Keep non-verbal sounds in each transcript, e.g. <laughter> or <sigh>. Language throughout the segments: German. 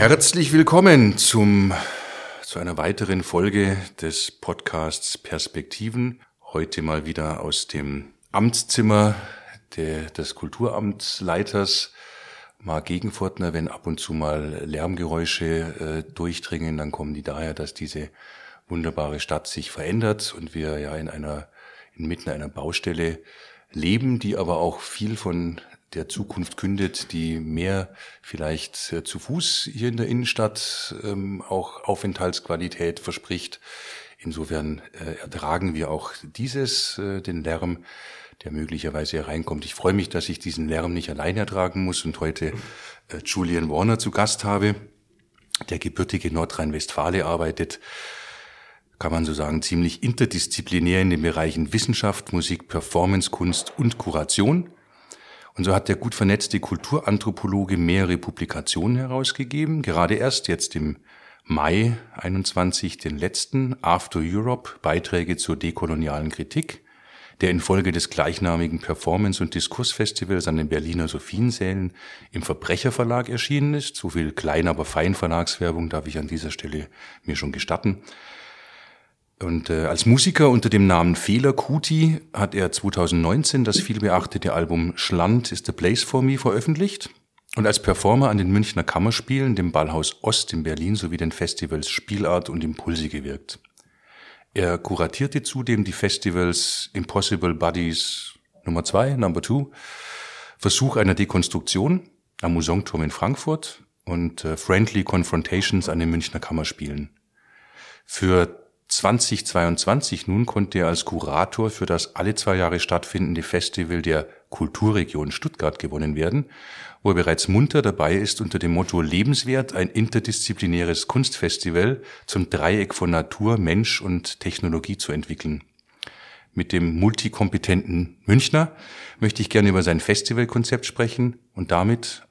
Herzlich willkommen zum, zu einer weiteren Folge des Podcasts Perspektiven. Heute mal wieder aus dem Amtszimmer der, des Kulturamtsleiters Mark Gegenfortner. Wenn ab und zu mal Lärmgeräusche äh, durchdringen, dann kommen die daher, dass diese wunderbare Stadt sich verändert und wir ja in einer, inmitten einer Baustelle leben, die aber auch viel von der Zukunft kündet, die mehr vielleicht äh, zu Fuß hier in der Innenstadt ähm, auch Aufenthaltsqualität verspricht. Insofern äh, ertragen wir auch dieses, äh, den Lärm, der möglicherweise hereinkommt. Ich freue mich, dass ich diesen Lärm nicht allein ertragen muss und heute äh, Julian Warner zu Gast habe, der gebürtige Nordrhein-Westfale arbeitet, kann man so sagen, ziemlich interdisziplinär in den Bereichen Wissenschaft, Musik, Performance, Kunst und Kuration. Und so hat der gut vernetzte Kulturanthropologe mehrere Publikationen herausgegeben. Gerade erst jetzt im Mai 21 den letzten After Europe Beiträge zur dekolonialen Kritik, der infolge des gleichnamigen Performance- und Diskursfestivals an den Berliner Sophiensälen im Verbrecherverlag erschienen ist. So viel klein, aber fein Verlagswerbung darf ich an dieser Stelle mir schon gestatten. Und äh, als Musiker unter dem Namen Fehler Kuti hat er 2019 das vielbeachtete Album Schland is the Place for Me veröffentlicht und als Performer an den Münchner Kammerspielen, dem Ballhaus Ost in Berlin sowie den Festivals Spielart und Impulse gewirkt. Er kuratierte zudem die Festivals Impossible Buddies Nummer 2, Number 2, Versuch einer Dekonstruktion am Museumturm in Frankfurt und äh, Friendly Confrontations an den Münchner Kammerspielen. Für 2022 nun konnte er als Kurator für das alle zwei Jahre stattfindende Festival der Kulturregion Stuttgart gewonnen werden, wo er bereits munter dabei ist, unter dem Motto Lebenswert ein interdisziplinäres Kunstfestival zum Dreieck von Natur, Mensch und Technologie zu entwickeln. Mit dem multikompetenten Münchner möchte ich gerne über sein Festivalkonzept sprechen und damit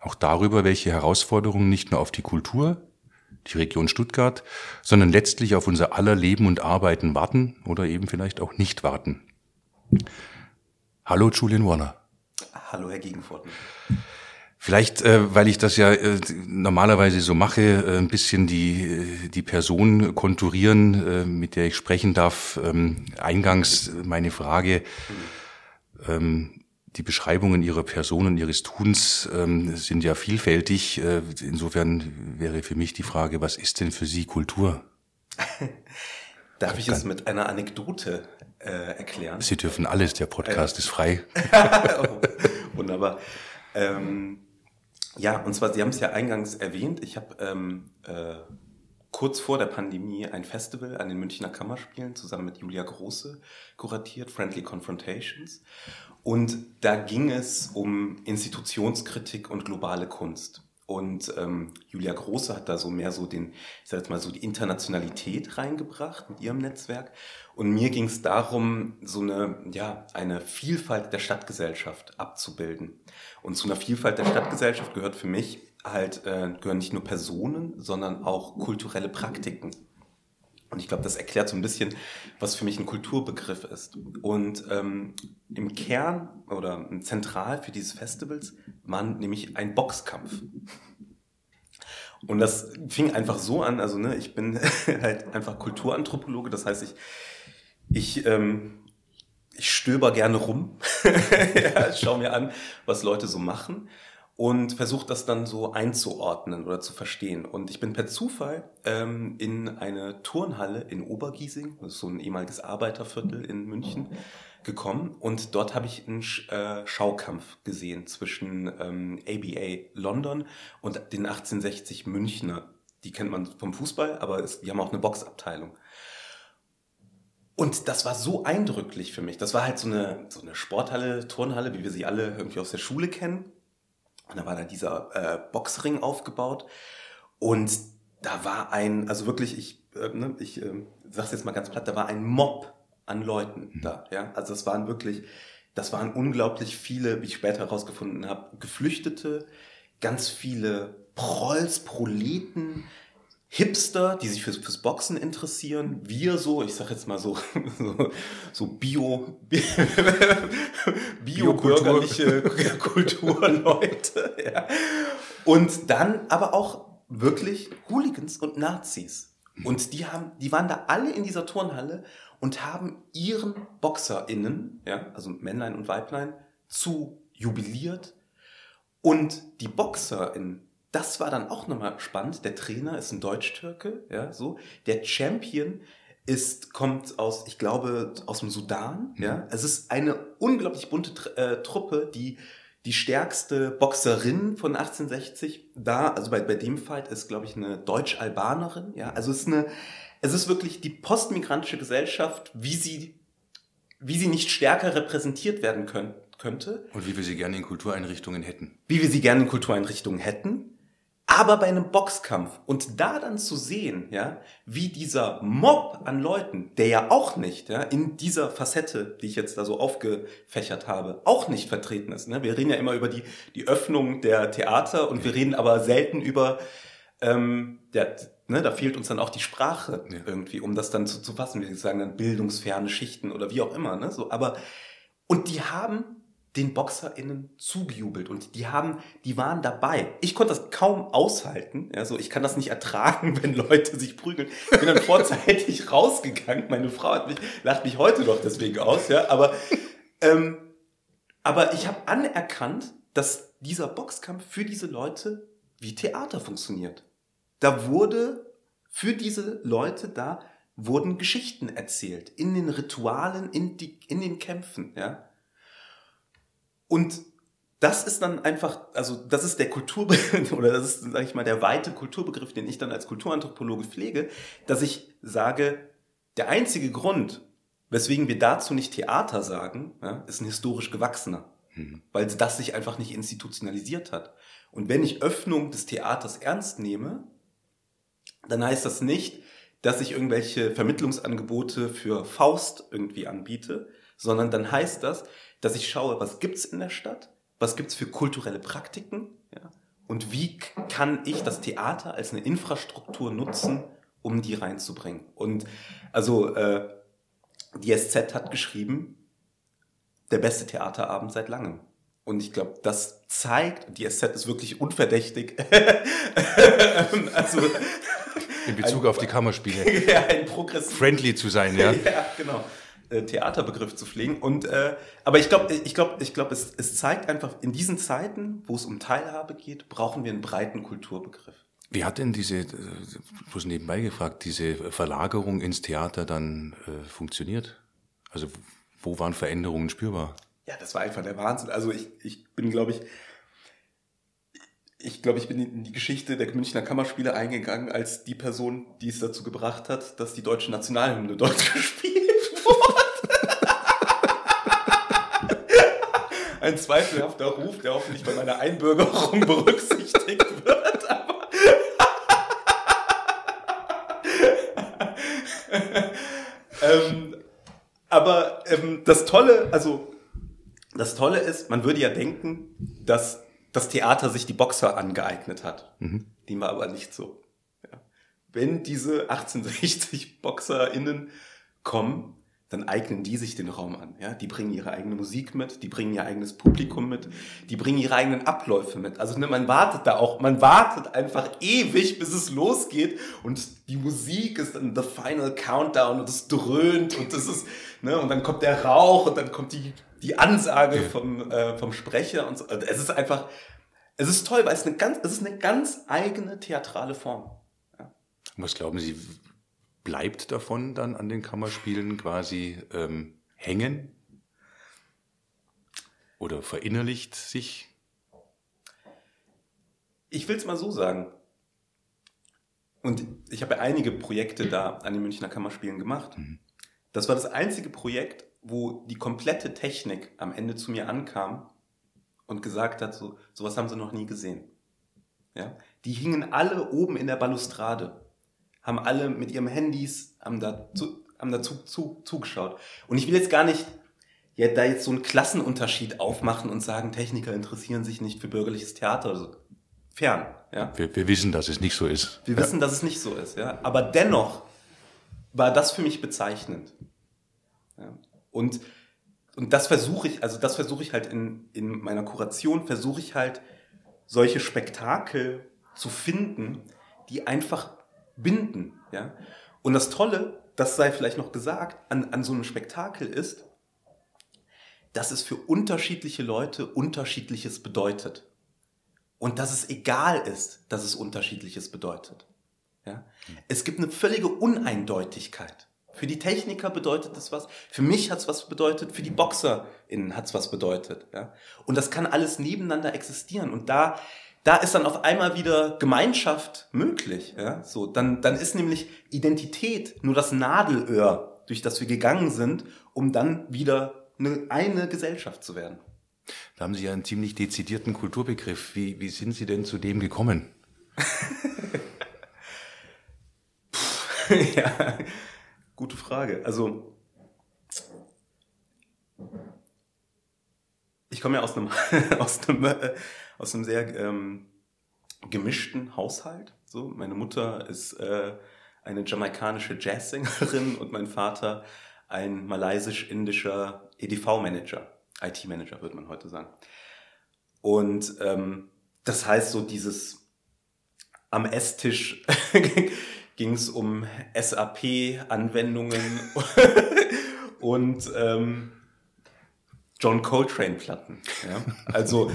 auch darüber, welche Herausforderungen nicht nur auf die Kultur, die Region Stuttgart, sondern letztlich auf unser aller Leben und Arbeiten warten oder eben vielleicht auch nicht warten. Hallo Julian Warner. Hallo Herr Gegenforten. Vielleicht, äh, weil ich das ja äh, normalerweise so mache, äh, ein bisschen die, die Person konturieren, äh, mit der ich sprechen darf. Ähm, eingangs meine Frage, ähm, die Beschreibungen ihrer Person und ihres Tuns ähm, sind ja vielfältig. Äh, insofern wäre für mich die Frage, was ist denn für Sie Kultur? <laughs> Darf ich es mit einer Anekdote äh, erklären? Sie dürfen alles, der Podcast äh. ist frei. <laughs> oh, wunderbar. Ähm, ja, und zwar, Sie haben es ja eingangs erwähnt, ich habe ähm, äh, kurz vor der Pandemie ein Festival an den Münchner Kammerspielen zusammen mit Julia Große kuratiert, Friendly Confrontations. Und da ging es um Institutionskritik und globale Kunst. Und ähm, Julia Große hat da so mehr so den, ich sag jetzt mal so die Internationalität reingebracht mit ihrem Netzwerk. Und mir ging es darum, so eine, ja, eine Vielfalt der Stadtgesellschaft abzubilden. Und zu einer Vielfalt der Stadtgesellschaft gehört für mich halt, äh, gehören nicht nur Personen, sondern auch kulturelle Praktiken. Und ich glaube, das erklärt so ein bisschen, was für mich ein Kulturbegriff ist. Und ähm, im Kern oder zentral für dieses Festivals war nämlich ein Boxkampf. Und das fing einfach so an, also ne, ich bin <laughs> halt einfach Kulturanthropologe, das heißt, ich, ich, ähm, ich stöber gerne rum, <laughs> ja, schau mir an, was Leute so machen und versuche das dann so einzuordnen oder zu verstehen. Und ich bin per Zufall ähm, in eine Turnhalle in Obergiesing, das ist so ein ehemaliges Arbeiterviertel in München, gekommen und dort habe ich einen äh, Schaukampf gesehen zwischen ähm, ABA London und den 1860 Münchner. Die kennt man vom Fußball, aber es, die haben auch eine Boxabteilung. Und das war so eindrücklich für mich. Das war halt so eine, so eine Sporthalle, Turnhalle, wie wir sie alle irgendwie aus der Schule kennen. Und da war da dieser äh, Boxring aufgebaut. Und da war ein, also wirklich, ich, äh, ne, ich äh, sag's jetzt mal ganz platt, da war ein Mob an Leuten mhm. da. Ja? Also es waren wirklich, das waren unglaublich viele, wie ich später herausgefunden habe, Geflüchtete, ganz viele Prolls, Proleten, Hipster, die sich fürs, fürs Boxen interessieren, wir so, ich sag jetzt mal so, <laughs> so, so Bio, <laughs> Bio-bürgerliche <laughs> Kulturleute, ja. Und dann aber auch wirklich Hooligans und Nazis. Und die haben, die waren da alle in dieser Turnhalle und haben ihren BoxerInnen, ja, also Männlein und Weiblein, zu jubiliert. Und die BoxerInnen, das war dann auch nochmal spannend. Der Trainer ist ein Deutsch-Türke, ja, so. Der Champion ist, kommt aus, ich glaube, aus dem Sudan, ja. Es ist eine unglaublich bunte äh, Truppe, die die stärkste Boxerin von 1860 da, also bei, bei dem Fight ist, glaube ich, eine Deutsch-Albanerin. Ja, also es ist eine, es ist wirklich die postmigrantische Gesellschaft, wie sie, wie sie nicht stärker repräsentiert werden können, könnte. Und wie wir sie gerne in Kultureinrichtungen hätten. Wie wir sie gerne in Kultureinrichtungen hätten aber bei einem Boxkampf und da dann zu sehen, ja, wie dieser Mob an Leuten, der ja auch nicht, ja, in dieser Facette, die ich jetzt da so aufgefächert habe, auch nicht vertreten ist. Ne? Wir reden ja immer über die, die Öffnung der Theater und wir reden aber selten über, ähm, der, ne, da fehlt uns dann auch die Sprache ja. irgendwie, um das dann zu, zu fassen. Wir sagen dann bildungsferne Schichten oder wie auch immer, ne, so, aber, und die haben den BoxerInnen zugejubelt und die haben, die waren dabei. Ich konnte das kaum aushalten. Also ich kann das nicht ertragen, <laughs> wenn Leute sich prügeln. Ich bin dann vorzeitig <laughs> rausgegangen. Meine Frau hat mich, lacht mich heute noch deswegen aus, ja. Aber, ähm, aber ich habe anerkannt, dass dieser Boxkampf für diese Leute wie Theater funktioniert. Da wurde für diese Leute da wurden Geschichten erzählt in den Ritualen, in, die, in den Kämpfen, ja. Und das ist dann einfach, also das ist der Kulturbegriff <laughs> oder das ist, sage ich mal, der weite Kulturbegriff, den ich dann als Kulturanthropologe pflege, dass ich sage, der einzige Grund, weswegen wir dazu nicht Theater sagen, ja, ist ein historisch gewachsener, mhm. weil das sich einfach nicht institutionalisiert hat. Und wenn ich Öffnung des Theaters ernst nehme, dann heißt das nicht, dass ich irgendwelche Vermittlungsangebote für Faust irgendwie anbiete, sondern dann heißt das, dass ich schaue, was gibt's in der Stadt, was gibt's für kulturelle Praktiken ja, und wie kann ich das Theater als eine Infrastruktur nutzen, um die reinzubringen. Und also äh, die SZ hat geschrieben, der beste Theaterabend seit langem. Und ich glaube, das zeigt, die SZ ist wirklich unverdächtig. <laughs> also, in Bezug ein, auf die Kammerspiele. <laughs> Ja, ein progressiv. Friendly zu sein, ja. <laughs> ja, genau. Äh, Theaterbegriff zu pflegen. Und äh, aber ich glaube, ich glaube, ich glaube, es, es zeigt einfach in diesen Zeiten, wo es um Teilhabe geht, brauchen wir einen breiten Kulturbegriff. Wie hat denn diese, äh, bloß nebenbei gefragt, diese Verlagerung ins Theater dann äh, funktioniert? Also wo waren Veränderungen spürbar? Ja, das war einfach der Wahnsinn. Also ich, ich bin, glaube ich, ich glaube, ich bin in die Geschichte der Münchner Kammerspiele eingegangen als die Person, die es dazu gebracht hat, dass die deutsche Nationalhymne dort <laughs> gespielt ein zweifelhafter Ruf, der hoffentlich bei meiner Einbürgerung berücksichtigt wird. Aber, ähm, aber ähm, das Tolle, also das Tolle ist, man würde ja denken, dass das Theater sich die Boxer angeeignet hat. Mhm. Dem war aber nicht so. Ja. Wenn diese 1860 BoxerInnen kommen, dann eignen die sich den Raum an. Ja? Die bringen ihre eigene Musik mit, die bringen ihr eigenes Publikum mit, die bringen ihre eigenen Abläufe mit. Also ne, man wartet da auch, man wartet einfach ewig, bis es losgeht und die Musik ist dann the final countdown und es dröhnt und das ist, ne, und dann kommt der Rauch und dann kommt die, die Ansage vom, äh, vom Sprecher und so. Also es ist einfach, es ist toll, weil es eine ganz, es ist eine ganz eigene theatrale Form. Ja. Was glauben Sie, bleibt davon dann an den Kammerspielen quasi ähm, hängen? Oder verinnerlicht sich? Ich will es mal so sagen. Und ich habe ja einige Projekte da an den Münchner Kammerspielen gemacht. Mhm. Das war das einzige Projekt, wo die komplette Technik am Ende zu mir ankam und gesagt hat, so sowas haben sie noch nie gesehen. Ja? Die hingen alle oben in der Balustrade haben alle mit ihrem Handys, haben da, zu, haben da zu, zu, zugeschaut. Und ich will jetzt gar nicht ja, da jetzt so einen Klassenunterschied aufmachen und sagen, Techniker interessieren sich nicht für bürgerliches Theater oder so. Fern, ja. Wir, wir wissen, dass es nicht so ist. Wir ja. wissen, dass es nicht so ist, ja. Aber dennoch war das für mich bezeichnend. Ja. Und, und das versuche ich, also das versuche ich halt in, in meiner Kuration, versuche ich halt solche Spektakel zu finden, die einfach binden. Ja? Und das Tolle, das sei vielleicht noch gesagt, an, an so einem Spektakel ist, dass es für unterschiedliche Leute unterschiedliches bedeutet. Und dass es egal ist, dass es unterschiedliches bedeutet. Ja? Es gibt eine völlige Uneindeutigkeit. Für die Techniker bedeutet das was, für mich hat es was bedeutet, für die BoxerInnen hat es was bedeutet. Ja? Und das kann alles nebeneinander existieren. Und da, da ist dann auf einmal wieder Gemeinschaft möglich. Ja? So, dann, dann ist nämlich Identität nur das Nadelöhr, durch das wir gegangen sind, um dann wieder eine, eine Gesellschaft zu werden. Da haben Sie ja einen ziemlich dezidierten Kulturbegriff. Wie, wie sind Sie denn zu dem gekommen? <laughs> ja, gute Frage. Also, ich komme ja aus einem, <laughs> aus einem, äh, aus einem sehr ähm, gemischten Haushalt. So, meine Mutter ist äh, eine jamaikanische Jazzsängerin und mein Vater ein malaysisch-indischer EDV-Manager, IT-Manager würde man heute sagen. Und ähm, das heißt so dieses am Esstisch <laughs> ging es um SAP-Anwendungen <laughs> und ähm, John Coltrane-Platten. Ja? Also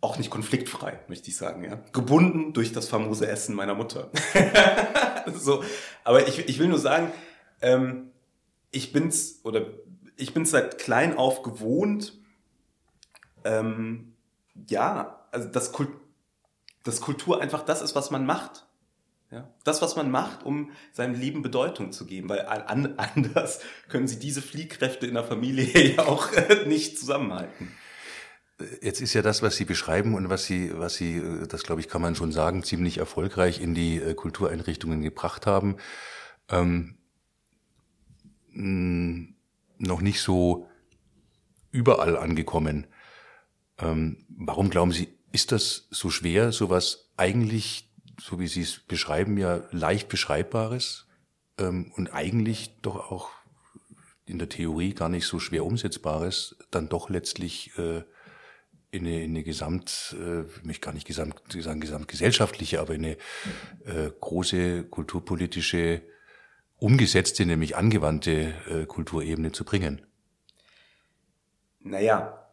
auch nicht konfliktfrei, möchte ich sagen. Ja? Gebunden durch das famose Essen meiner Mutter. <laughs> so, aber ich, ich will nur sagen, ähm, ich bin's oder ich bin seit klein auf gewohnt, ähm, ja, also dass, Kult, dass Kultur einfach das ist, was man macht. Ja? Das, was man macht, um seinem Leben Bedeutung zu geben, weil an, <laughs> anders können sie diese Fliehkräfte in der Familie <laughs> ja auch nicht zusammenhalten. Jetzt ist ja das, was Sie beschreiben und was Sie, was Sie, das glaube ich, kann man schon sagen, ziemlich erfolgreich in die äh, Kultureinrichtungen gebracht haben. Ähm, noch nicht so überall angekommen. Ähm, warum glauben Sie, ist das so schwer, sowas eigentlich so wie Sie es beschreiben, ja leicht beschreibbares ähm, und eigentlich doch auch in der Theorie gar nicht so schwer umsetzbares, dann doch letztlich äh, in eine, in eine Gesamt, äh, mich gar nicht gesamt, sagen gesamtgesellschaftliche, aber in eine äh, große kulturpolitische, umgesetzte, nämlich angewandte äh, Kulturebene zu bringen. Naja,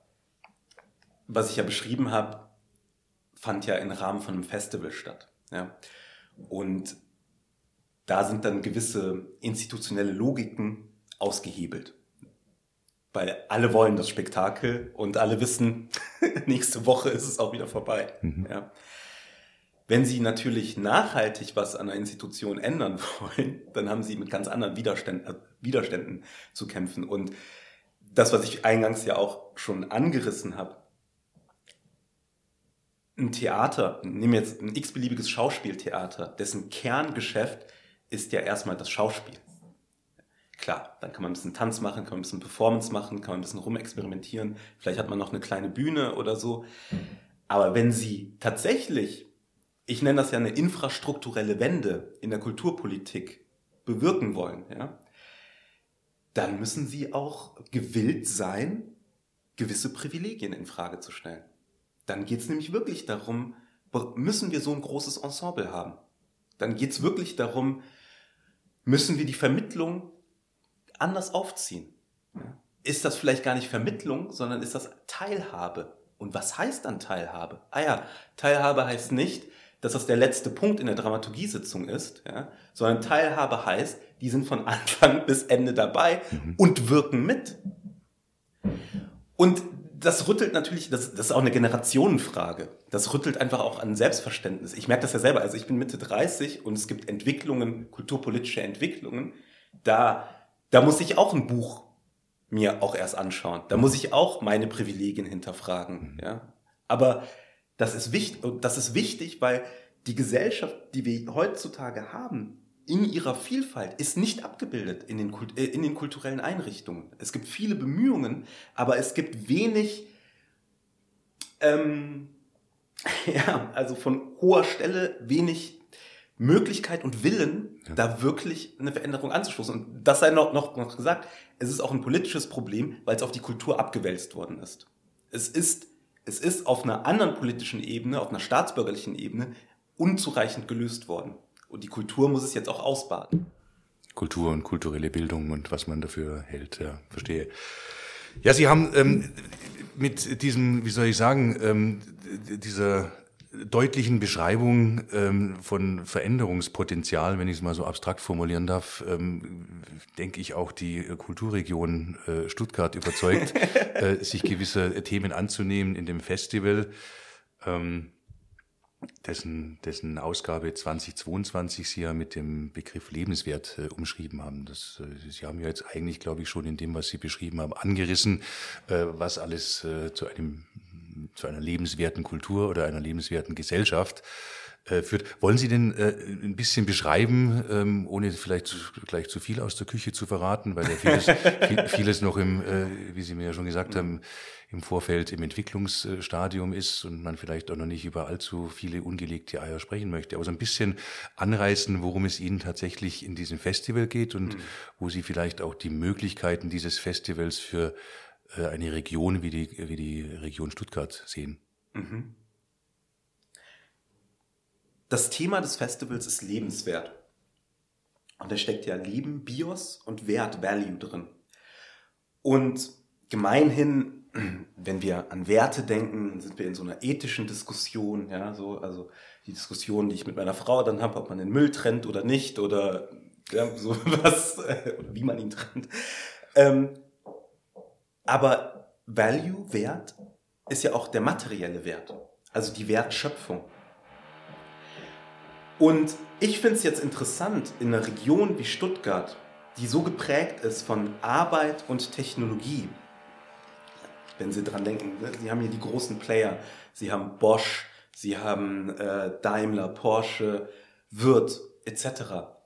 was ich ja beschrieben habe, fand ja im Rahmen von einem Festival statt. Ja? Und da sind dann gewisse institutionelle Logiken ausgehebelt. Weil alle wollen das Spektakel und alle wissen, <laughs> nächste Woche ist es auch wieder vorbei. Mhm. Ja. Wenn Sie natürlich nachhaltig was an einer Institution ändern <laughs> wollen, dann haben Sie mit ganz anderen Widerständen, äh, Widerständen zu kämpfen. Und das, was ich eingangs ja auch schon angerissen habe, ein Theater, nehmen wir jetzt ein x-beliebiges Schauspieltheater, dessen Kerngeschäft ist ja erstmal das Schauspiel. Klar, dann kann man ein bisschen Tanz machen, kann man ein bisschen Performance machen, kann man ein bisschen rumexperimentieren, vielleicht hat man noch eine kleine Bühne oder so. Aber wenn Sie tatsächlich, ich nenne das ja eine infrastrukturelle Wende in der Kulturpolitik bewirken wollen, ja, dann müssen Sie auch gewillt sein, gewisse Privilegien in Frage zu stellen. Dann geht es nämlich wirklich darum, müssen wir so ein großes Ensemble haben? Dann geht es wirklich darum, müssen wir die Vermittlung anders aufziehen? Ist das vielleicht gar nicht Vermittlung, sondern ist das Teilhabe? Und was heißt dann Teilhabe? Ah ja, Teilhabe heißt nicht, dass das der letzte Punkt in der Dramaturgiesitzung ist, ja, sondern Teilhabe heißt, die sind von <laughs> Anfang bis Ende dabei mhm. und wirken mit. Und das rüttelt natürlich, das, das ist auch eine Generationenfrage. Das rüttelt einfach auch an Selbstverständnis. Ich merke das ja selber. Also ich bin Mitte 30 und es gibt Entwicklungen, kulturpolitische Entwicklungen. Da, da muss ich auch ein Buch mir auch erst anschauen. Da muss ich auch meine Privilegien hinterfragen. Mhm. Ja? Aber das ist wichtig, das ist wichtig, weil die Gesellschaft, die wir heutzutage haben, in ihrer Vielfalt ist nicht abgebildet in den, Kult, äh, in den kulturellen Einrichtungen. Es gibt viele Bemühungen, aber es gibt wenig, ähm, <laughs> ja, also von hoher Stelle wenig Möglichkeit und Willen, ja. da wirklich eine Veränderung anzustoßen. Und das sei noch, noch, noch gesagt, es ist auch ein politisches Problem, weil es auf die Kultur abgewälzt worden ist. Es ist, es ist auf einer anderen politischen Ebene, auf einer staatsbürgerlichen Ebene unzureichend gelöst worden. Und die Kultur muss es jetzt auch ausbaden. Kultur und kulturelle Bildung und was man dafür hält, ja, verstehe. Ja, Sie haben ähm, mit diesem, wie soll ich sagen, ähm, dieser deutlichen Beschreibung ähm, von Veränderungspotenzial, wenn ich es mal so abstrakt formulieren darf, ähm, denke ich auch die Kulturregion äh, Stuttgart überzeugt, <laughs> äh, sich gewisser Themen anzunehmen in dem Festival. Ähm, dessen, dessen Ausgabe 2022 Sie ja mit dem Begriff lebenswert äh, umschrieben haben. Das, äh, Sie haben ja jetzt eigentlich, glaube ich, schon in dem, was Sie beschrieben haben, angerissen, äh, was alles äh, zu einem zu einer lebenswerten Kultur oder einer lebenswerten Gesellschaft äh, führt. Wollen Sie denn äh, ein bisschen beschreiben, ähm, ohne vielleicht zu, gleich zu viel aus der Küche zu verraten, weil ja vieles, <laughs> viel, vieles noch im, äh, wie Sie mir ja schon gesagt haben, im Vorfeld im Entwicklungsstadium ist und man vielleicht auch noch nicht über allzu viele ungelegte Eier sprechen möchte. Aber so ein bisschen anreißen, worum es Ihnen tatsächlich in diesem Festival geht und mhm. wo Sie vielleicht auch die Möglichkeiten dieses Festivals für eine Region wie die, wie die Region Stuttgart sehen. Mhm. Das Thema des Festivals ist lebenswert. Und da steckt ja Leben, Bios und Wert, Value drin. Und gemeinhin, <clears throat> wenn wir an Werte denken, sind wir in so einer ethischen Diskussion, ja, so, also die Diskussion, die ich mit meiner Frau dann habe, ob man den Müll trennt oder nicht oder ja, so <laughs> was, oder wie man ihn trennt. Ähm, aber Value, Wert, ist ja auch der materielle Wert, also die Wertschöpfung. Und ich finde es jetzt interessant, in einer Region wie Stuttgart, die so geprägt ist von Arbeit und Technologie, wenn Sie dran denken, ne, Sie haben hier die großen Player, Sie haben Bosch, Sie haben äh, Daimler, Porsche, Wirth etc.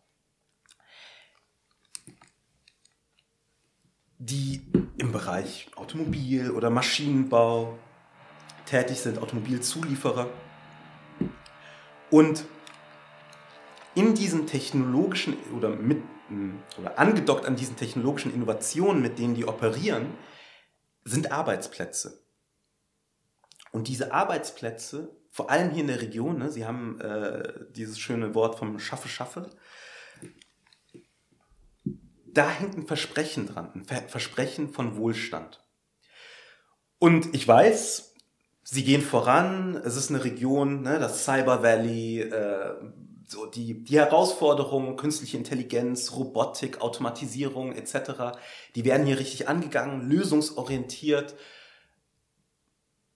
die Bereich Automobil oder Maschinenbau tätig sind, Automobilzulieferer. Und in diesen technologischen oder, mit, oder angedockt an diesen technologischen Innovationen, mit denen die operieren, sind Arbeitsplätze. Und diese Arbeitsplätze, vor allem hier in der Region, ne, Sie haben äh, dieses schöne Wort vom Schaffe, Schaffe, da hängt ein Versprechen dran, ein Versprechen von Wohlstand. Und ich weiß, sie gehen voran, es ist eine Region, ne, das Cyber Valley, äh, so die, die Herausforderungen, künstliche Intelligenz, Robotik, Automatisierung etc., die werden hier richtig angegangen, lösungsorientiert.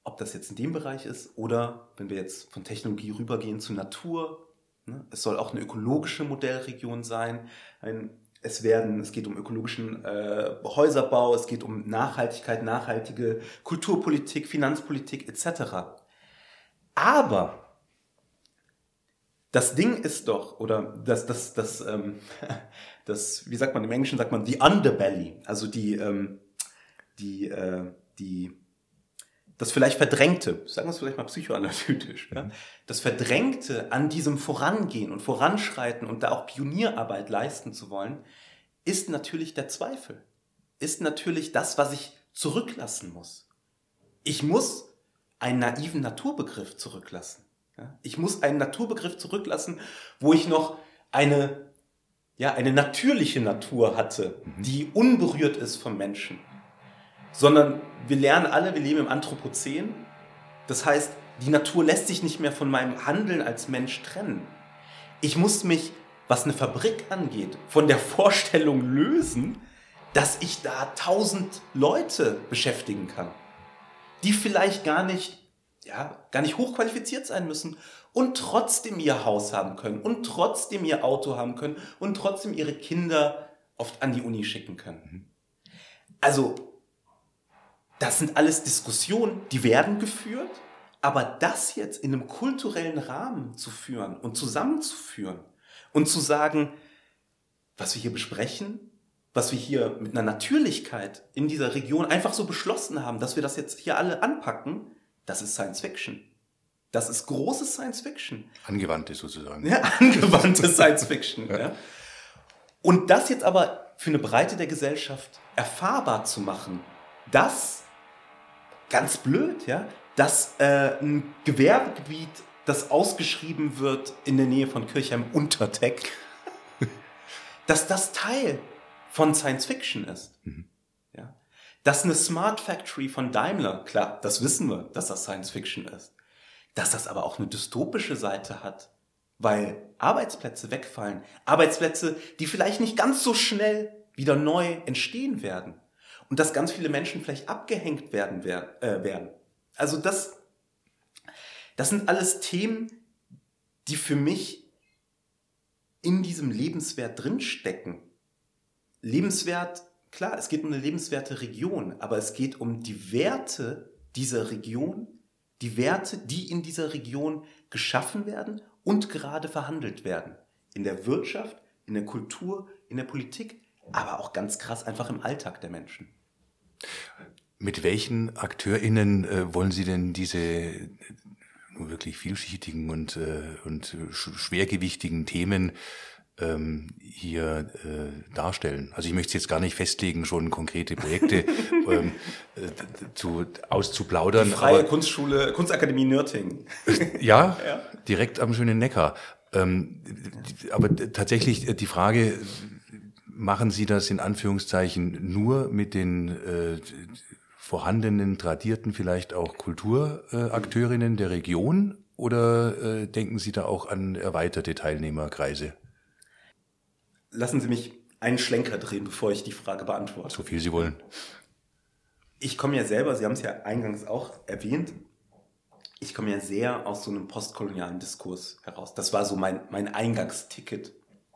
Ob das jetzt in dem Bereich ist oder wenn wir jetzt von Technologie rübergehen zu Natur, ne, es soll auch eine ökologische Modellregion sein, ein es werden, es geht um ökologischen äh, Häuserbau, es geht um Nachhaltigkeit, nachhaltige Kulturpolitik, Finanzpolitik etc. Aber das Ding ist doch, oder das, das, das, ähm, <laughs> das, wie sagt man im Englischen, sagt man the underbelly, also die, ähm, die, äh, die, das vielleicht Verdrängte, sagen wir es vielleicht mal psychoanalytisch, ja? Mhm. das Verdrängte an diesem Vorangehen und Voranschreiten und da auch Pionierarbeit leisten zu wollen, ist natürlich der Zweifel, ist natürlich das, was ich zurücklassen muss. Ich muss einen naiven Naturbegriff zurücklassen. Ja? Ich muss einen Naturbegriff zurücklassen, wo ich noch eine, ja, eine natürliche Natur hatte, mhm. die unberührt ist vom Menschen sondern wir lernen alle, wir leben im Anthropozän. Das heißt, die Natur lässt sich nicht mehr von meinem Handeln als Mensch trennen. Ich muss mich, was eine Fabrik angeht, von der Vorstellung lösen, dass ich da tausend Leute beschäftigen kann, die vielleicht gar nicht, ja, gar nicht hochqualifiziert sein müssen und trotzdem ihr Haus haben können und trotzdem ihr Auto haben können und trotzdem ihre Kinder oft an die Uni schicken können. Also das sind alles Diskussionen, die werden geführt, aber das jetzt in einem kulturellen Rahmen zu führen und zusammenzuführen und zu sagen, was wir hier besprechen, was wir hier mit einer Natürlichkeit in dieser Region einfach so beschlossen haben, dass wir das jetzt hier alle anpacken, das ist Science Fiction. Das ist große Science Fiction. Angewandte sozusagen. Ja, <laughs> angewandte Science Fiction. Ja. Ja. Und das jetzt aber für eine Breite der Gesellschaft erfahrbar zu machen, das ganz blöd, ja, dass äh, ein Gewerbegebiet das ausgeschrieben wird in der Nähe von Kirchheim-Unterteck, <laughs> dass das Teil von Science Fiction ist. Mhm. Ja? Dass eine Smart Factory von Daimler, klar, das wissen wir, dass das Science Fiction ist. Dass das aber auch eine dystopische Seite hat, weil Arbeitsplätze wegfallen. Arbeitsplätze, die vielleicht nicht ganz so schnell wieder neu entstehen werden. Und dass ganz viele Menschen vielleicht abgehängt werden. Äh, werden. Also das, das sind alles Themen, die für mich in diesem Lebenswert drinstecken. Lebenswert, klar, es geht um eine lebenswerte Region, aber es geht um die Werte dieser Region, die Werte, die in dieser Region geschaffen werden und gerade verhandelt werden. In der Wirtschaft, in der Kultur, in der Politik, aber auch ganz krass einfach im Alltag der Menschen. Mit welchen AkteurInnen äh, wollen Sie denn diese nur wirklich vielschichtigen und, äh, und schwergewichtigen Themen ähm, hier äh, darstellen. Also ich möchte jetzt gar nicht festlegen, schon konkrete Projekte <laughs> ähm, äh, zu, auszuplaudern. Die Freie aber, Kunstschule, Kunstakademie Nürting. <laughs> ja, ja, direkt am schönen Neckar. Ähm, aber tatsächlich äh, die Frage, machen Sie das in Anführungszeichen nur mit den äh, vorhandenen, tradierten vielleicht auch Kulturakteurinnen der Region oder äh, denken Sie da auch an erweiterte Teilnehmerkreise? Lassen Sie mich einen Schlenker drehen, bevor ich die Frage beantworte. So viel Sie wollen. Ich komme ja selber, Sie haben es ja eingangs auch erwähnt, ich komme ja sehr aus so einem postkolonialen Diskurs heraus. Das war so mein, mein Eingangsticket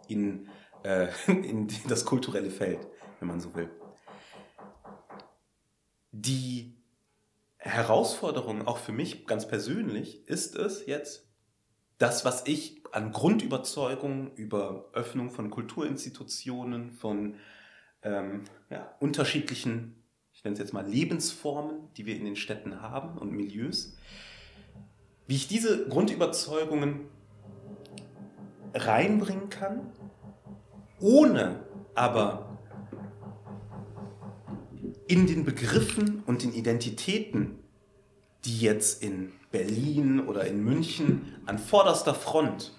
in, äh, <laughs> in das kulturelle Feld, wenn man so will. Die Herausforderung auch für mich ganz persönlich ist es jetzt, das, was ich an Grundüberzeugung über Öffnung von Kulturinstitutionen, von ähm, ja, unterschiedlichen, ich nenne es jetzt mal Lebensformen, die wir in den Städten haben und Milieus, wie ich diese Grundüberzeugungen reinbringen kann, ohne aber in den Begriffen und den Identitäten, die jetzt in Berlin oder in München an vorderster Front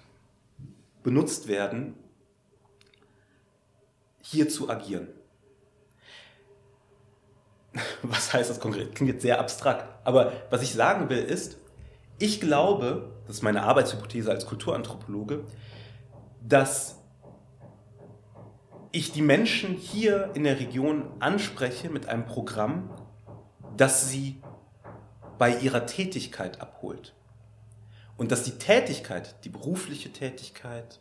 benutzt werden, hier zu agieren. <laughs> Was heißt das konkret? Klingt jetzt sehr abstrakt. Aber was ich sagen will ist, ich glaube, das ist meine Arbeitshypothese als Kulturanthropologe, dass ich die Menschen hier in der Region anspreche mit einem Programm, das sie bei ihrer Tätigkeit abholt. Und dass die Tätigkeit, die berufliche Tätigkeit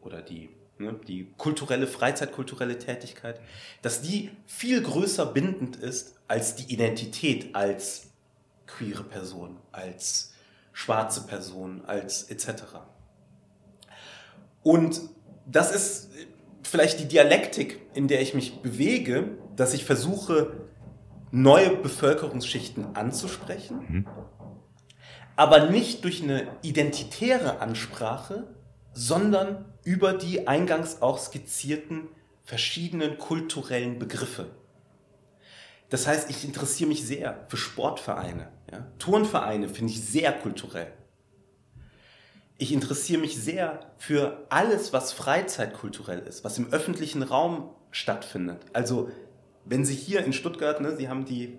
oder die, ne, die kulturelle, freizeitkulturelle Tätigkeit, dass die viel größer bindend ist als die Identität als queere Person, als schwarze Person, als etc. Und das ist vielleicht die Dialektik, in der ich mich bewege, dass ich versuche, neue Bevölkerungsschichten anzusprechen, mhm. aber nicht durch eine identitäre Ansprache, sondern über die eingangs auch skizzierten verschiedenen kulturellen Begriffe. Das heißt, ich interessiere mich sehr für Sportvereine. Ja? Turnvereine finde ich sehr kulturell ich interessiere mich sehr für alles, was freizeitkulturell ist, was im öffentlichen Raum stattfindet. Also wenn Sie hier in Stuttgart, ne, Sie haben die,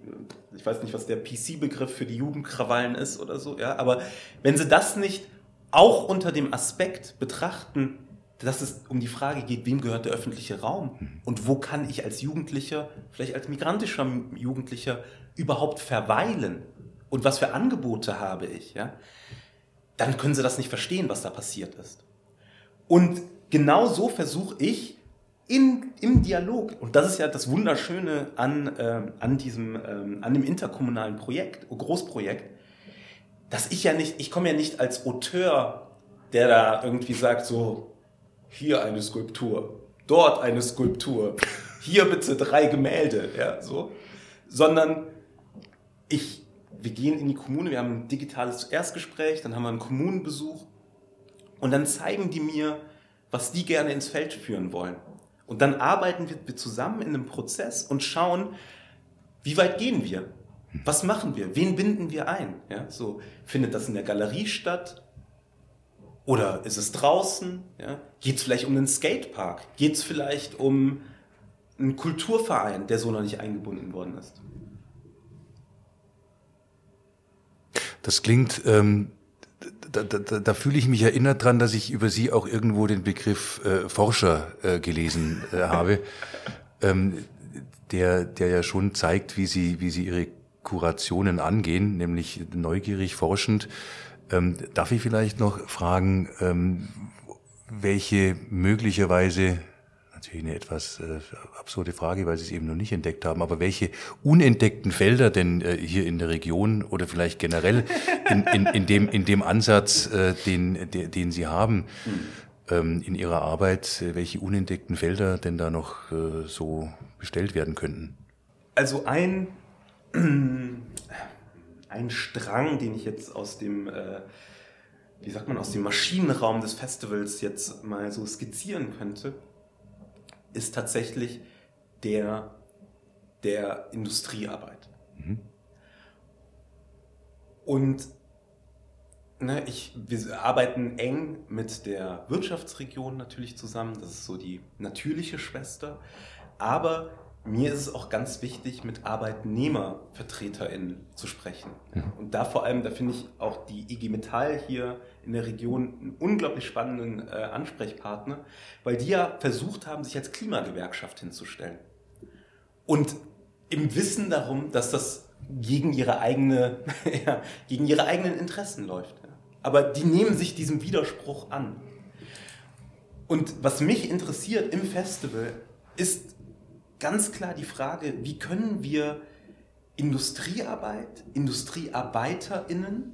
ich weiß nicht, was der PC-Begriff für die Jugendkrawallen ist oder so, ja, aber wenn Sie das nicht auch unter dem Aspekt betrachten, dass es um die Frage geht, wem gehört der öffentliche Raum und wo kann ich als Jugendlicher, vielleicht als migrantischer Jugendlicher überhaupt verweilen und was für Angebote habe ich, ja, dann können sie das nicht verstehen, was da passiert ist. Und genau so versuche ich in, im Dialog, und das ist ja das Wunderschöne an, äh, an, diesem, äh, an dem interkommunalen Projekt, Großprojekt, dass ich ja nicht, ich komme ja nicht als Auteur, der da irgendwie sagt, so, hier eine Skulptur, dort eine Skulptur, hier bitte drei Gemälde, ja, so, sondern ich wir gehen in die Kommune, wir haben ein digitales Erstgespräch, dann haben wir einen Kommunenbesuch und dann zeigen die mir, was die gerne ins Feld führen wollen. Und dann arbeiten wir zusammen in einem Prozess und schauen, wie weit gehen wir? Was machen wir? Wen binden wir ein? Ja, so findet das in der Galerie statt? Oder ist es draußen? Ja? Geht es vielleicht um einen Skatepark? Geht es vielleicht um einen Kulturverein, der so noch nicht eingebunden worden ist? Das klingt, ähm, da, da, da fühle ich mich erinnert dran, dass ich über Sie auch irgendwo den Begriff äh, Forscher äh, gelesen äh, habe, <laughs> ähm, der, der ja schon zeigt, wie Sie, wie Sie Ihre Kurationen angehen, nämlich neugierig, forschend. Ähm, darf ich vielleicht noch fragen, ähm, welche möglicherweise natürlich eine etwas äh, absurde Frage, weil Sie es eben noch nicht entdeckt haben, aber welche unentdeckten Felder denn äh, hier in der Region oder vielleicht generell in, in, in, dem, in dem Ansatz, äh, den, de, den Sie haben ähm, in Ihrer Arbeit, äh, welche unentdeckten Felder denn da noch äh, so bestellt werden könnten? Also ein, <clears throat> ein Strang, den ich jetzt aus dem äh, wie sagt man, aus dem Maschinenraum des Festivals jetzt mal so skizzieren könnte, ist tatsächlich der der Industriearbeit. Mhm. Und ne, ich, wir arbeiten eng mit der Wirtschaftsregion natürlich zusammen, das ist so die natürliche Schwester, aber mir ist es auch ganz wichtig, mit ArbeitnehmervertreterInnen zu sprechen. Ja. Und da vor allem, da finde ich auch die IG Metall hier in der Region einen unglaublich spannenden äh, Ansprechpartner, weil die ja versucht haben, sich als Klimagewerkschaft hinzustellen. Und im Wissen darum, dass das gegen ihre, eigene, <laughs> ja, gegen ihre eigenen Interessen läuft. Aber die nehmen sich diesem Widerspruch an. Und was mich interessiert im Festival ist ganz klar die Frage, wie können wir Industriearbeit, IndustriearbeiterInnen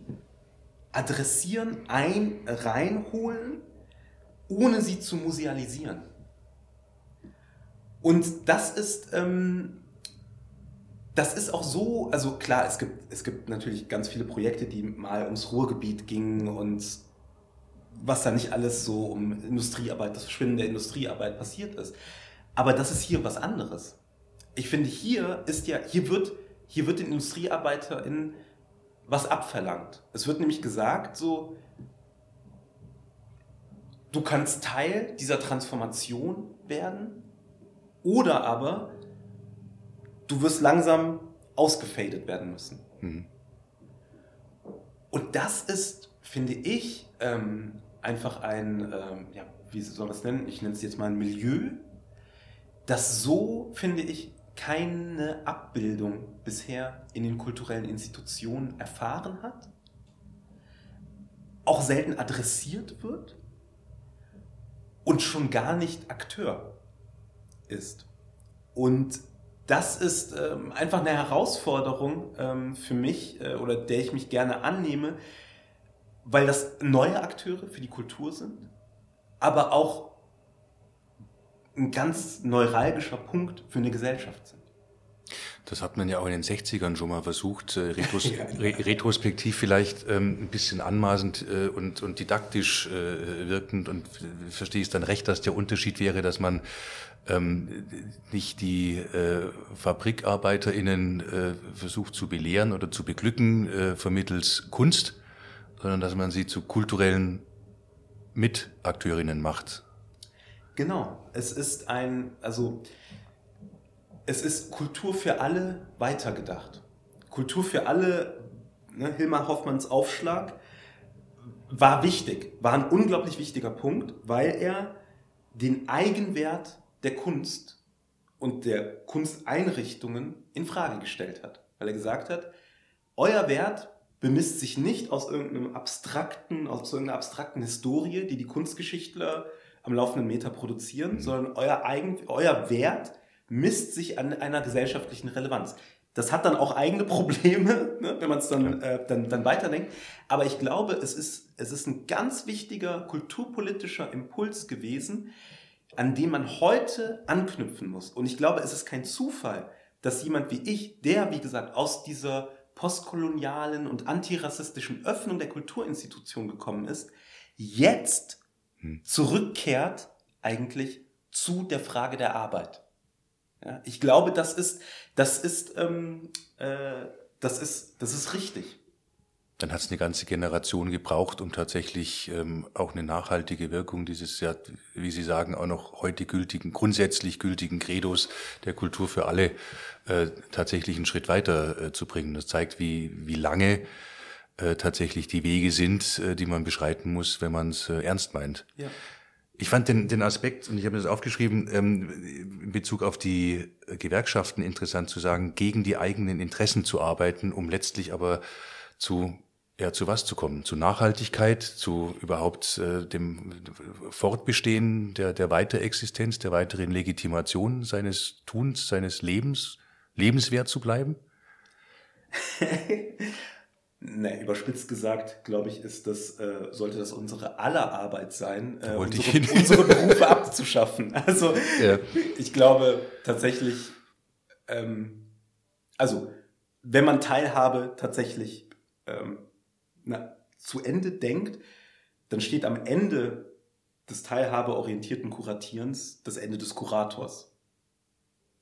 adressieren, ein, reinholen, ohne sie zu musealisieren. Und das ist, ähm, das ist auch so, also klar, es gibt, es gibt natürlich ganz viele Projekte, die mal ums Ruhrgebiet gingen und was da nicht alles so um Industriearbeit, das Verschwinden der Industriearbeit passiert ist. Aber das ist hier was anderes. Ich finde, hier ist ja, hier wird, hier wird den IndustriearbeiterInnen was abverlangt. Es wird nämlich gesagt, so, du kannst Teil dieser Transformation werden oder aber du wirst langsam ausgefadet werden müssen. Mhm. Und das ist, finde ich, ähm, einfach ein, ähm, ja, wie soll man es nennen? Ich nenne es jetzt mal ein Milieu, das so, finde ich, keine Abbildung bisher in den kulturellen Institutionen erfahren hat, auch selten adressiert wird und schon gar nicht Akteur ist. Und das ist ähm, einfach eine Herausforderung ähm, für mich äh, oder der ich mich gerne annehme, weil das neue Akteure für die Kultur sind, aber auch ein ganz neuralgischer Punkt für eine Gesellschaft sind. Das hat man ja auch in den 60ern schon mal versucht, äh, retros <laughs> re retrospektiv vielleicht ähm, ein bisschen anmaßend äh, und, und didaktisch äh, wirkend und verstehe ich es dann recht, dass der Unterschied wäre, dass man ähm, nicht die äh, FabrikarbeiterInnen äh, versucht zu belehren oder zu beglücken äh, vermittels Kunst, sondern dass man sie zu kulturellen Mitakteurinnen macht. Genau. Es ist ein, also es ist Kultur für alle weitergedacht. Kultur für alle, ne, Hilmar Hoffmanns Aufschlag, war wichtig, war ein unglaublich wichtiger Punkt, weil er den Eigenwert der Kunst und der Kunsteinrichtungen in Frage gestellt hat. Weil er gesagt hat, euer Wert bemisst sich nicht aus irgendeinem abstrakten, aus irgendeiner abstrakten Historie, die die Kunstgeschichtler am laufenden Meter produzieren, mhm. sondern euer, eigen, euer Wert misst sich an einer gesellschaftlichen Relevanz. Das hat dann auch eigene <laughs> Probleme, ne, wenn man es dann, äh, dann, dann weiterdenkt. Aber ich glaube, es ist, es ist ein ganz wichtiger kulturpolitischer Impuls gewesen, an dem man heute anknüpfen muss. Und ich glaube, es ist kein Zufall, dass jemand wie ich, der, wie gesagt, aus dieser postkolonialen und antirassistischen Öffnung der Kulturinstitution gekommen ist, jetzt. Zurückkehrt eigentlich zu der Frage der Arbeit. Ja, ich glaube, das ist, das ist, ähm, äh, das ist, das ist richtig. dann hat es eine ganze Generation gebraucht, um tatsächlich ähm, auch eine nachhaltige Wirkung dieses, ja, wie Sie sagen, auch noch heute gültigen, grundsätzlich gültigen Credos der Kultur für alle äh, tatsächlich einen Schritt weiter äh, zu bringen. Das zeigt, wie, wie lange äh, tatsächlich die Wege sind, äh, die man beschreiten muss, wenn man es äh, ernst meint. Ja. Ich fand den, den Aspekt, und ich habe das aufgeschrieben, ähm, in Bezug auf die Gewerkschaften interessant zu sagen, gegen die eigenen Interessen zu arbeiten, um letztlich aber zu ja, zu was zu kommen? Zu Nachhaltigkeit, zu überhaupt äh, dem Fortbestehen der, der Weiterexistenz, der weiteren Legitimation seines Tuns, seines Lebens, lebenswert zu bleiben? <laughs> ne, überspitzt gesagt, glaube ich, ist das, äh, sollte das unsere aller Arbeit sein, äh, unsere, <laughs> unsere, Berufe abzuschaffen. <laughs> Also ja. ich glaube tatsächlich, ähm, also wenn man Teilhabe tatsächlich ähm, na, zu Ende denkt, dann steht am Ende des teilhabeorientierten Kuratierens das Ende des Kurators.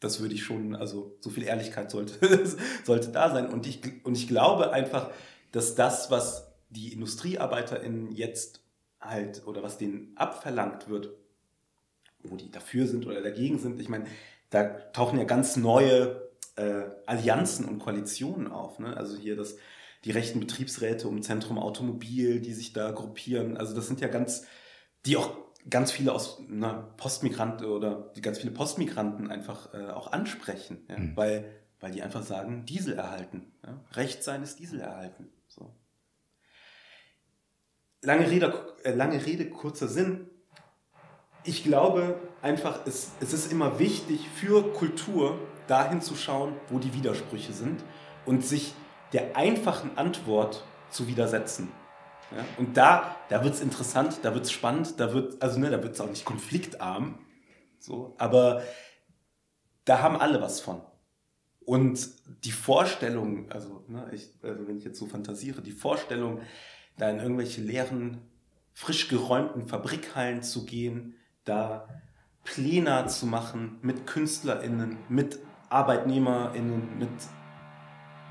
Das würde ich schon, also so viel Ehrlichkeit sollte, <laughs> sollte da sein. Und ich, und ich glaube einfach, dass das, was die IndustriearbeiterInnen jetzt halt oder was denen abverlangt wird, wo die dafür sind oder dagegen sind, ich meine, da tauchen ja ganz neue äh, Allianzen und Koalitionen auf. Ne? Also hier das die rechten Betriebsräte um Zentrum Automobil, die sich da gruppieren. Also das sind ja ganz, die auch ganz viele aus na, Postmigranten oder die ganz viele Postmigranten einfach äh, auch ansprechen, ja? mhm. weil, weil die einfach sagen, Diesel erhalten. Ja? Recht sein ist Diesel erhalten. So. Lange, Rede, äh, lange Rede, kurzer Sinn. Ich glaube einfach, es, es ist immer wichtig für Kultur dahin zu schauen, wo die Widersprüche sind und sich der einfachen Antwort zu widersetzen. Ja? Und da, da wird es interessant, da wird es spannend, da wird also ne, da wird es auch nicht konfliktarm, so, aber da haben alle was von. Und die Vorstellung, also, ne, ich, also wenn ich jetzt so fantasiere, die Vorstellung, da in irgendwelche leeren, frisch geräumten Fabrikhallen zu gehen, da Pläne zu machen mit KünstlerInnen, mit ArbeitnehmerInnen, mit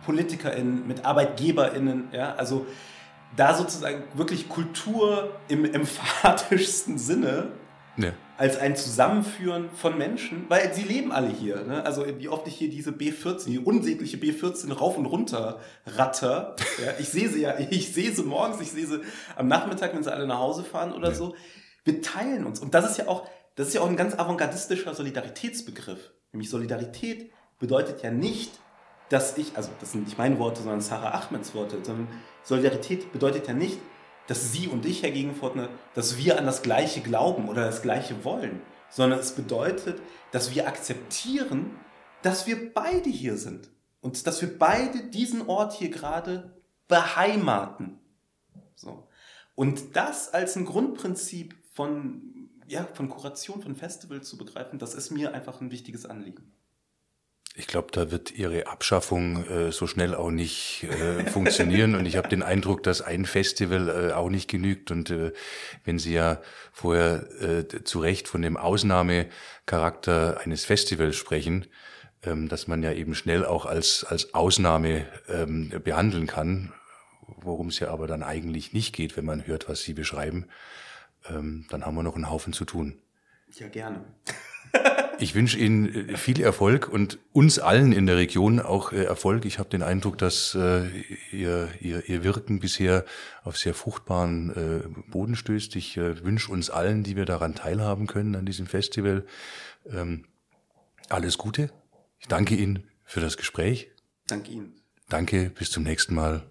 PolitikerInnen, mit ArbeitgeberInnen, ja, also da sozusagen wirklich Kultur im emphatischsten Sinne ja. als ein Zusammenführen von Menschen, weil sie leben alle hier. Ne? Also wie oft ich hier diese B14, die unsägliche B14 rauf und runter ratter. Ja? Ich sehe sie ja, <laughs> ich sehe sie morgens, ich sehe sie am Nachmittag, wenn sie alle nach Hause fahren oder ja. so. Wir teilen uns. Und das ist ja auch, das ist ja auch ein ganz avantgardistischer Solidaritätsbegriff. Nämlich Solidarität bedeutet ja nicht, dass ich, also das sind nicht meine Worte, sondern Sarah Ahmeds Worte, sondern Solidarität bedeutet ja nicht, dass sie und ich, Herr Gegenfortner, dass wir an das Gleiche glauben oder das Gleiche wollen, sondern es bedeutet, dass wir akzeptieren, dass wir beide hier sind und dass wir beide diesen Ort hier gerade beheimaten. So. Und das als ein Grundprinzip von, ja, von Kuration, von Festival zu begreifen, das ist mir einfach ein wichtiges Anliegen. Ich glaube, da wird Ihre Abschaffung äh, so schnell auch nicht äh, funktionieren. und ich habe den Eindruck, dass ein Festival äh, auch nicht genügt. Und äh, wenn Sie ja vorher äh, zu Recht von dem Ausnahmecharakter eines Festivals sprechen, ähm, dass man ja eben schnell auch als, als Ausnahme ähm, behandeln kann, worum es ja aber dann eigentlich nicht geht, wenn man hört, was Sie beschreiben, ähm, dann haben wir noch einen Haufen zu tun. Ja, gerne. Ich wünsche Ihnen äh, viel Erfolg und uns allen in der Region auch äh, Erfolg. Ich habe den Eindruck, dass äh, ihr, ihr, ihr Wirken bisher auf sehr fruchtbaren Boden stößt. Ich wünsche uns allen, die wir daran teilhaben können, an diesem Festival, ähm, alles Gute. Ich danke Ihnen für das Gespräch. Danke Ihnen. Danke, bis zum nächsten Mal.